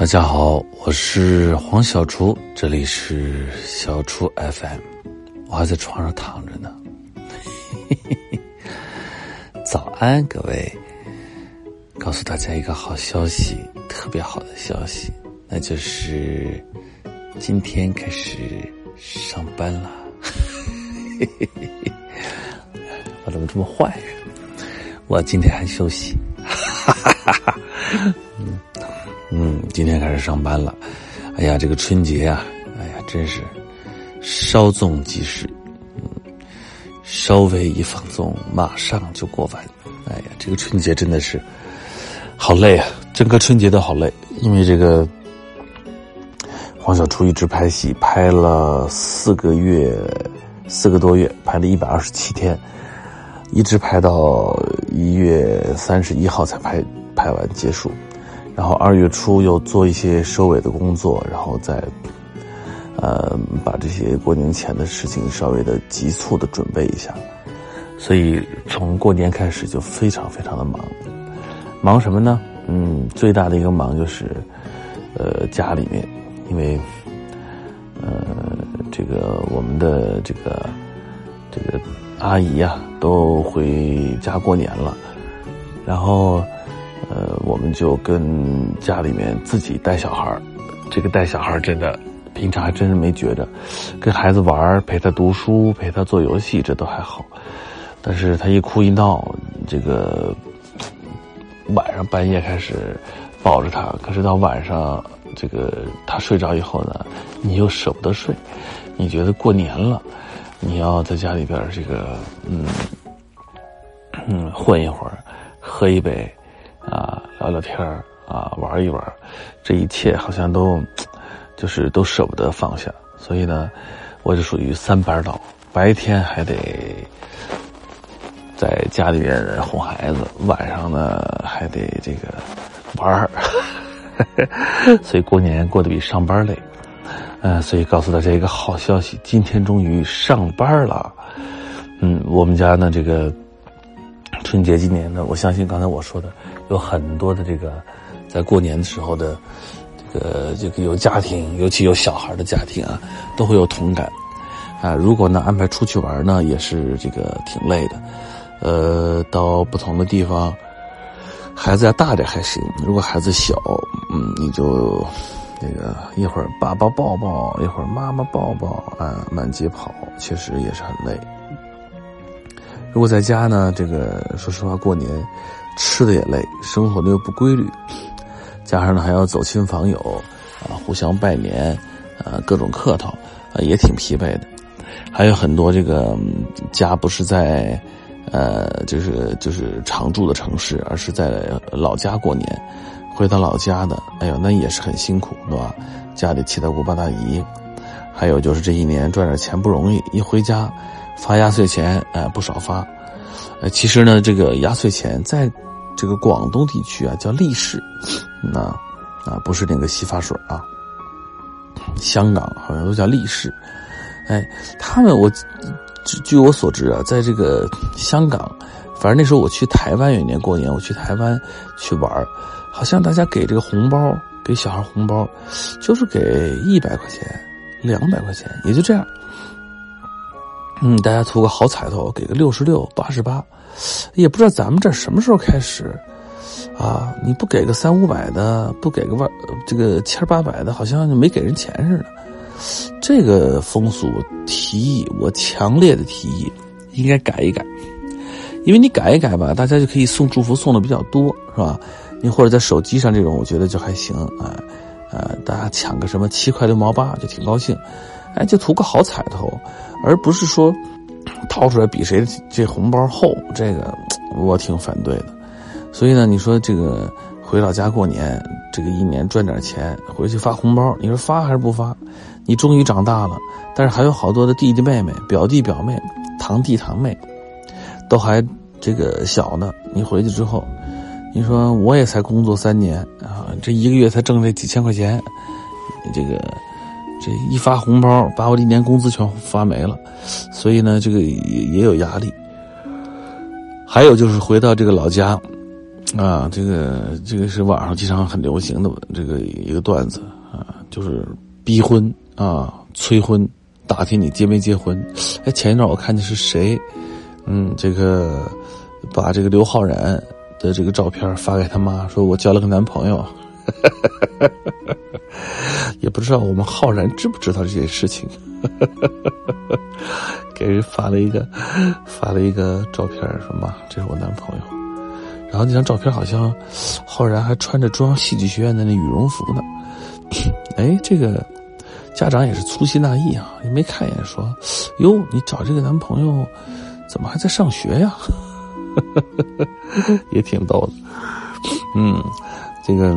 大家好，我是黄小厨，这里是小厨 FM，我还在床上躺着呢。早安，各位！告诉大家一个好消息，特别好的消息，那就是今天开始上班了。我怎么这么坏？我今天还休息。哈哈哈哈嗯嗯，今天开始上班了。哎呀，这个春节呀，哎呀，真是稍纵即逝。嗯，稍微一放纵，马上就过完。哎呀，这个春节真的是好累啊！整个春节都好累，因为这个黄小厨一直拍戏，拍了四个月，四个多月，拍了一百二十七天，一直拍到一月三十一号才拍拍完结束。然后二月初又做一些收尾的工作，然后再，呃，把这些过年前的事情稍微的急促的准备一下，所以从过年开始就非常非常的忙，忙什么呢？嗯，最大的一个忙就是，呃，家里面，因为，呃，这个我们的这个这个阿姨呀都回家过年了，然后。呃，我们就跟家里面自己带小孩这个带小孩真的，平常还真是没觉着，跟孩子玩陪他读书，陪他做游戏，这都还好。但是他一哭一闹，这个晚上半夜开始抱着他，可是到晚上这个他睡着以后呢，你又舍不得睡，你觉得过年了，你要在家里边这个嗯嗯混一会儿，喝一杯。啊，聊聊天啊，玩一玩，这一切好像都，就是都舍不得放下。所以呢，我就属于三班倒，白天还得在家里面哄孩子，晚上呢还得这个玩儿，所以过年过得比上班累。嗯，所以告诉大家一个好消息，今天终于上班了。嗯，我们家呢这个春节今年呢，我相信刚才我说的。有很多的这个，在过年的时候的这个这个有家庭，尤其有小孩的家庭啊，都会有同感啊。如果呢安排出去玩呢，也是这个挺累的。呃，到不同的地方，孩子要大点还行。如果孩子小，嗯，你就那个一会儿爸爸抱抱，一会儿妈妈抱抱啊，满街跑，确实也是很累。如果在家呢，这个说实话过年。吃的也累，生活的又不规律，加上呢还要走亲访友，啊，互相拜年，啊，各种客套，啊，也挺疲惫的。还有很多这个家不是在，呃，就是就是常住的城市，而是在老家过年，回到老家的，哎呦，那也是很辛苦，对吧？家里七大姑八大姨，还有就是这一年赚点钱不容易，一回家发压岁钱，哎，不少发。呃，其实呢，这个压岁钱在这个广东地区啊叫力士，那啊不是那个洗发水啊。香港好像都叫力士，哎，他们我据我所知啊，在这个香港，反正那时候我去台湾有一年过年，我去台湾去玩好像大家给这个红包，给小孩红包，就是给一百块钱、两百块钱，也就这样。嗯，大家图个好彩头，给个六十六、八十八，也不知道咱们这什么时候开始，啊，你不给个三五百的，不给个万这个千八百的，好像就没给人钱似的。这个风俗提议，我强烈的提议，应该改一改，因为你改一改吧，大家就可以送祝福送的比较多，是吧？你或者在手机上这种，我觉得就还行，啊，呃，大家抢个什么七块六毛八就挺高兴。哎，就图个好彩头，而不是说掏出来比谁这红包厚，这个我挺反对的。所以呢，你说这个回老家过年，这个一年赚点钱回去发红包，你说发还是不发？你终于长大了，但是还有好多的弟弟妹妹、表弟表妹、堂弟堂妹，都还这个小呢。你回去之后，你说我也才工作三年啊，这一个月才挣这几千块钱，这个。这一发红包，把我一年工资全发没了，所以呢，这个也也有压力。还有就是回到这个老家，啊，这个这个是网上经常很流行的这个一个段子啊，就是逼婚啊、催婚，打听你结没结婚。哎，前一段我看见是谁，嗯，这个把这个刘昊然的这个照片发给他妈，说我交了个男朋友，哈 也不知道我们浩然知不知道这件事情，给人发了一个发了一个照片，说妈，这是我男朋友。然后那张照片好像，浩然还穿着中央戏剧学院的那羽绒服呢。哎，这个家长也是粗心大意啊，也没看一眼说：“哟，你找这个男朋友怎么还在上学呀？”也挺逗的。嗯，这个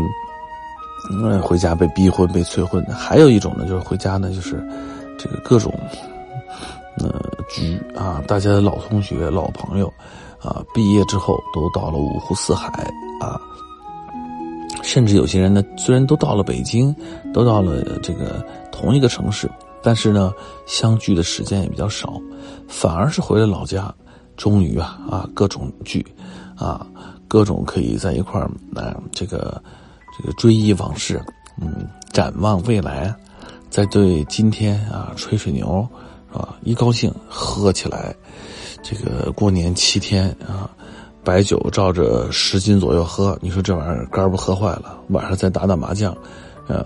嗯，回家被逼婚、被催婚。还有一种呢，就是回家呢，就是这个各种呃局啊，大家的老同学、老朋友。啊，毕业之后都到了五湖四海啊，甚至有些人呢，虽然都到了北京，都到了这个同一个城市，但是呢，相聚的时间也比较少，反而是回了老家，终于啊啊各种聚，啊各种可以在一块儿啊这个这个追忆往事，嗯，展望未来，再对今天啊吹吹牛，是吧？一高兴喝起来。这个过年七天啊，白酒照着十斤左右喝，你说这玩意儿肝不喝坏了？晚上再打打麻将，嗯，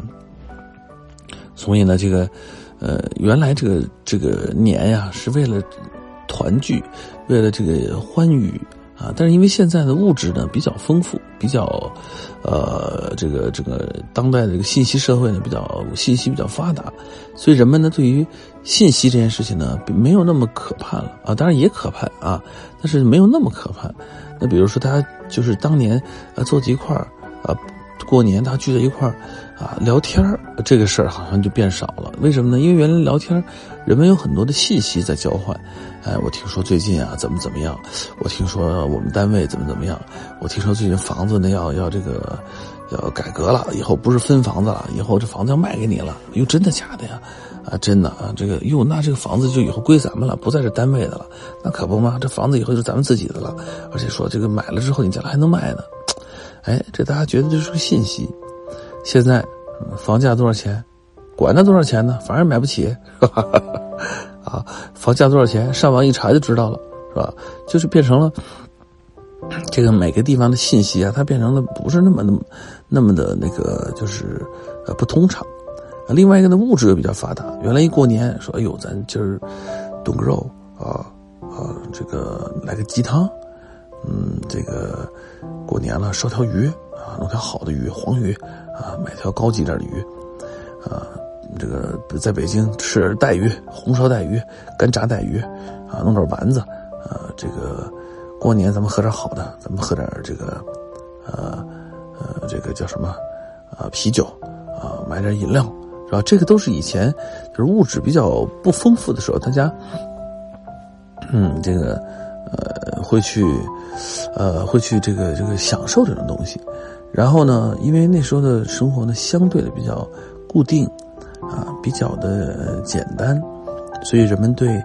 所以呢，这个，呃，原来这个这个年呀，是为了团聚，为了这个欢愉。啊，但是因为现在的物质呢比较丰富，比较，呃，这个这个当代的这个信息社会呢比较信息比较发达，所以人们呢对于信息这件事情呢没有那么可怕了啊，当然也可怕啊，但是没有那么可怕。那比如说他就是当年啊坐在一块儿啊。过年他聚在一块儿，啊，聊天儿这个事儿好像就变少了。为什么呢？因为原来聊天人们有很多的信息在交换。哎，我听说最近啊怎么怎么样？我听说我们单位怎么怎么样？我听说最近房子呢要要这个要改革了，以后不是分房子了，以后这房子要卖给你了。哟，真的假的呀？啊，真的啊，这个哟，那这个房子就以后归咱们了，不再是单位的了。那可不嘛，这房子以后就是咱们自己的了。而且说这个买了之后，你将来还能卖呢。哎，这大家觉得这是个信息。现在房价多少钱？管它多少钱呢？反正买不起，是吧？啊，房价多少钱？上网一查就知道了，是吧？就是变成了这个每个地方的信息啊，它变成了不是那么那么那么的那个，就是呃不通畅。另外一个呢，物质又比较发达。原来一过年说，哎呦，咱今儿炖个肉啊啊，这个来个鸡汤。嗯，这个过年了，烧条鱼啊，弄条好的鱼，黄鱼啊，买条高级点的鱼啊。这个在北京吃带鱼，红烧带鱼，干炸带鱼啊，弄点丸子啊。这个过年咱们喝点好的，咱们喝点这个呃呃，这个叫什么啊？啤酒啊，买点饮料是吧？这个都是以前就是物质比较不丰富的时候，大家嗯，这个。呃，会去，呃，会去这个这个享受这种东西，然后呢，因为那时候的生活呢相对的比较固定，啊，比较的简单，所以人们对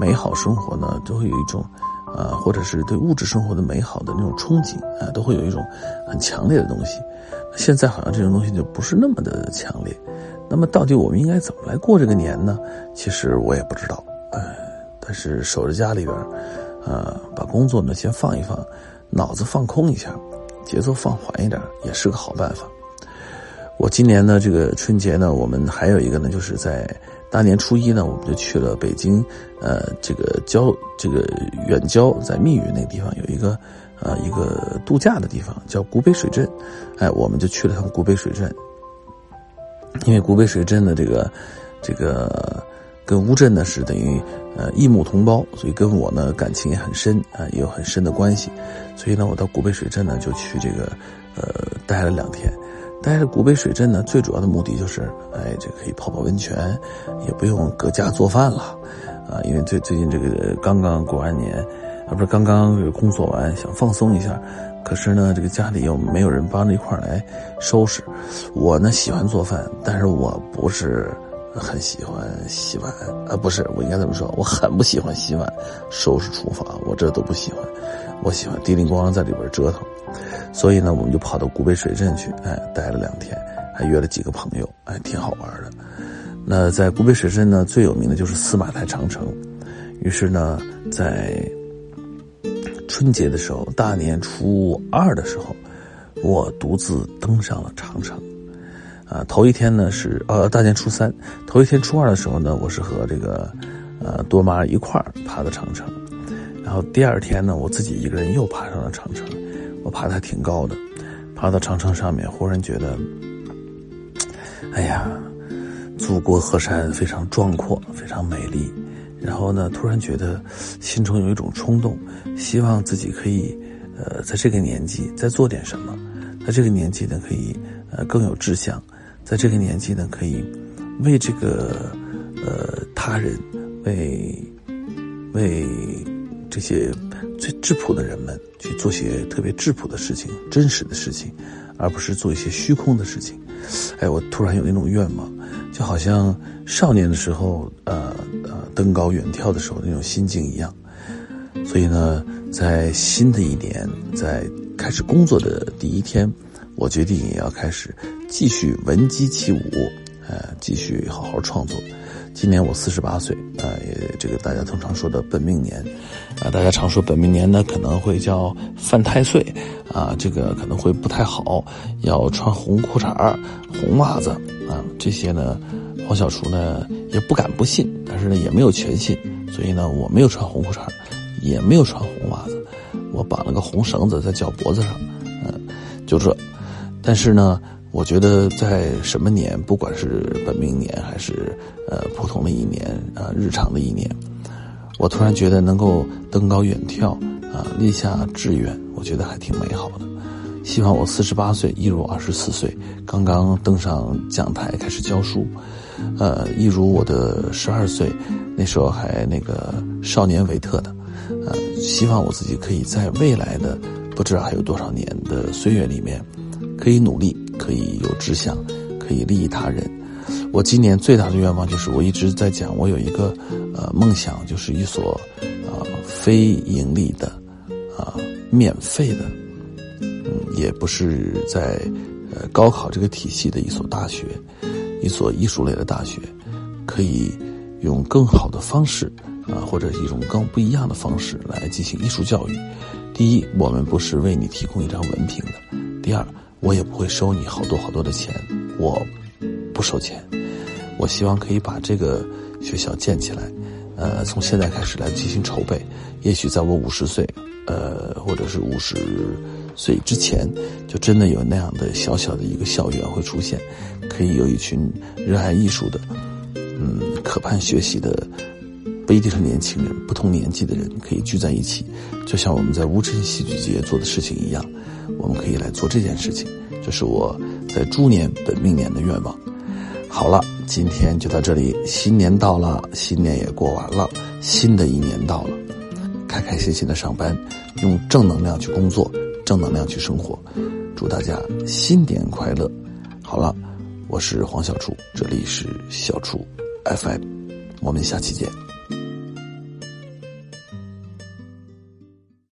美好生活呢都会有一种，啊，或者是对物质生活的美好的那种憧憬啊，都会有一种很强烈的东西。现在好像这种东西就不是那么的强烈。那么到底我们应该怎么来过这个年呢？其实我也不知道，哎，但是守着家里边。呃，把工作呢先放一放，脑子放空一下，节奏放缓一点，也是个好办法。我今年呢，这个春节呢，我们还有一个呢，就是在大年初一呢，我们就去了北京，呃，这个郊，这个远郊，在密云那个地方有一个，呃，一个度假的地方叫古北水镇，哎，我们就去了趟古北水镇，因为古北水镇的这个，这个。跟乌镇呢是等于呃异母同胞，所以跟我呢感情也很深啊，也有很深的关系。所以呢，我到古北水镇呢就去这个呃待了两天。待在古北水镇呢，最主要的目的就是，哎，这可以泡泡温泉，也不用搁家做饭了啊。因为最最近这个刚刚过完年，啊不是刚刚工作完，想放松一下，可是呢这个家里又没有人帮着一块来收拾。我呢喜欢做饭，但是我不是。很喜欢洗碗啊，不是，我应该这么说，我很不喜欢洗碗、收拾厨房，我这都不喜欢。我喜欢叮铃咣啷在里边折腾，所以呢，我们就跑到古北水镇去，哎，待了两天，还约了几个朋友，哎，挺好玩的。那在古北水镇呢，最有名的就是司马台长城。于是呢，在春节的时候，大年初二的时候，我独自登上了长城。啊，头一天呢是呃大年初三，头一天初二的时候呢，我是和这个呃多妈一块儿爬的长城。然后第二天呢，我自己一个人又爬上了长城，我爬的还挺高的，爬到长城上面，忽然觉得，哎呀，祖国河山非常壮阔，非常美丽。然后呢，突然觉得心中有一种冲动，希望自己可以，呃，在这个年纪再做点什么，在这个年纪呢，可以呃更有志向，在这个年纪呢，可以为这个呃他人，为为。这些最质朴的人们去做些特别质朴的事情、真实的事情，而不是做一些虚空的事情。哎，我突然有那种愿望，就好像少年的时候，呃呃，登高远眺的时候那种心境一样。所以呢，在新的一年，在开始工作的第一天，我决定也要开始继续闻鸡起舞，呃，继续好好创作。今年我四十八岁，啊，也这个大家通常说的本命年，啊，大家常说本命年呢可能会叫犯太岁，啊，这个可能会不太好，要穿红裤衩红袜子，啊，这些呢，黄小厨呢也不敢不信，但是呢也没有全信，所以呢我没有穿红裤衩也没有穿红袜子，我绑了个红绳子在脚脖子上，嗯，就这，但是呢。我觉得在什么年，不管是本命年还是呃普通的一年啊，日常的一年，我突然觉得能够登高远眺啊，立下志愿，我觉得还挺美好的。希望我四十八岁一如二十四岁，刚刚登上讲台开始教书，呃，一如我的十二岁，那时候还那个少年维特的，呃，希望我自己可以在未来的不知道还有多少年的岁月里面，可以努力。可以有志向，可以利益他人。我今年最大的愿望就是，我一直在讲，我有一个呃梦想，就是一所啊非盈利的啊免费的，嗯，也不是在呃高考这个体系的一所大学，一所艺术类的大学，可以用更好的方式啊，或者一种更不一样的方式来进行艺术教育。第一，我们不是为你提供一张文凭的；第二。我也不会收你好多好多的钱，我不收钱。我希望可以把这个学校建起来，呃，从现在开始来进行筹备。也许在我五十岁，呃，或者是五十岁之前，就真的有那样的小小的一个校园会出现，可以有一群热爱艺术的，嗯，渴盼学习的，一定是年轻人，不同年纪的人可以聚在一起，就像我们在乌镇戏剧节做的事情一样。我们可以来做这件事情，这是我在猪年本命年的愿望。好了，今天就到这里。新年到了，新年也过完了，新的一年到了，开开心心的上班，用正能量去工作，正能量去生活。祝大家新年快乐！好了，我是黄小厨，这里是小厨 FM，我们下期见。